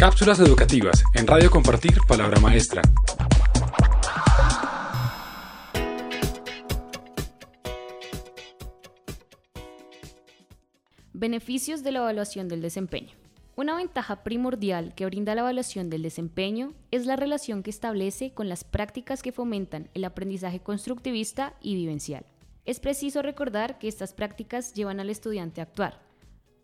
Cápsulas educativas en Radio Compartir Palabra Maestra. Beneficios de la evaluación del desempeño. Una ventaja primordial que brinda la evaluación del desempeño es la relación que establece con las prácticas que fomentan el aprendizaje constructivista y vivencial. Es preciso recordar que estas prácticas llevan al estudiante a actuar.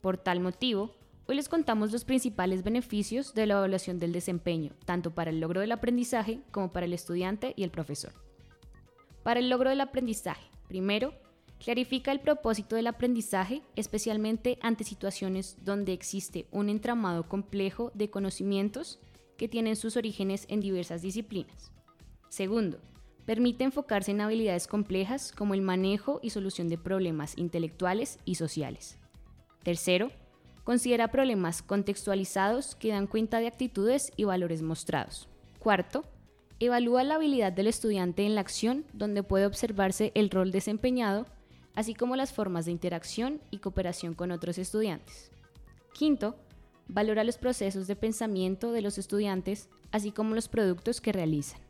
Por tal motivo, hoy les contamos los principales beneficios de la evaluación del desempeño, tanto para el logro del aprendizaje como para el estudiante y el profesor. Para el logro del aprendizaje, primero, Clarifica el propósito del aprendizaje, especialmente ante situaciones donde existe un entramado complejo de conocimientos que tienen sus orígenes en diversas disciplinas. Segundo, permite enfocarse en habilidades complejas como el manejo y solución de problemas intelectuales y sociales. Tercero, considera problemas contextualizados que dan cuenta de actitudes y valores mostrados. Cuarto, evalúa la habilidad del estudiante en la acción donde puede observarse el rol desempeñado así como las formas de interacción y cooperación con otros estudiantes. Quinto, valora los procesos de pensamiento de los estudiantes, así como los productos que realizan.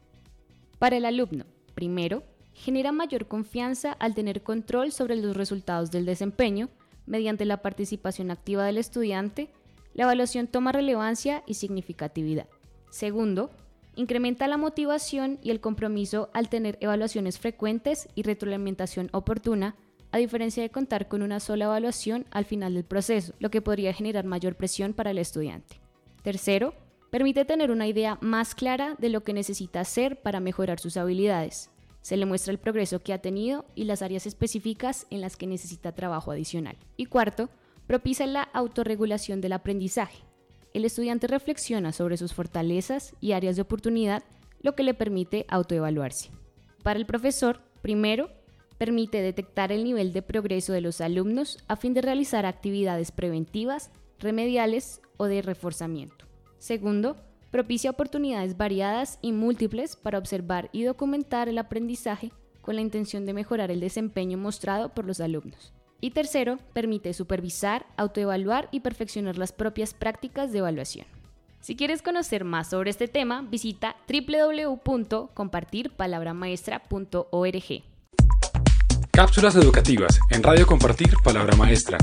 Para el alumno, primero, genera mayor confianza al tener control sobre los resultados del desempeño mediante la participación activa del estudiante, la evaluación toma relevancia y significatividad. Segundo, incrementa la motivación y el compromiso al tener evaluaciones frecuentes y retroalimentación oportuna a diferencia de contar con una sola evaluación al final del proceso, lo que podría generar mayor presión para el estudiante. Tercero, permite tener una idea más clara de lo que necesita hacer para mejorar sus habilidades. Se le muestra el progreso que ha tenido y las áreas específicas en las que necesita trabajo adicional. Y cuarto, propicia la autorregulación del aprendizaje. El estudiante reflexiona sobre sus fortalezas y áreas de oportunidad, lo que le permite autoevaluarse. Para el profesor, primero, permite detectar el nivel de progreso de los alumnos a fin de realizar actividades preventivas, remediales o de reforzamiento. Segundo, propicia oportunidades variadas y múltiples para observar y documentar el aprendizaje con la intención de mejorar el desempeño mostrado por los alumnos. Y tercero, permite supervisar, autoevaluar y perfeccionar las propias prácticas de evaluación. Si quieres conocer más sobre este tema, visita www.compartirpalabramaestra.org. Cápsulas educativas en Radio Compartir Palabra Maestra.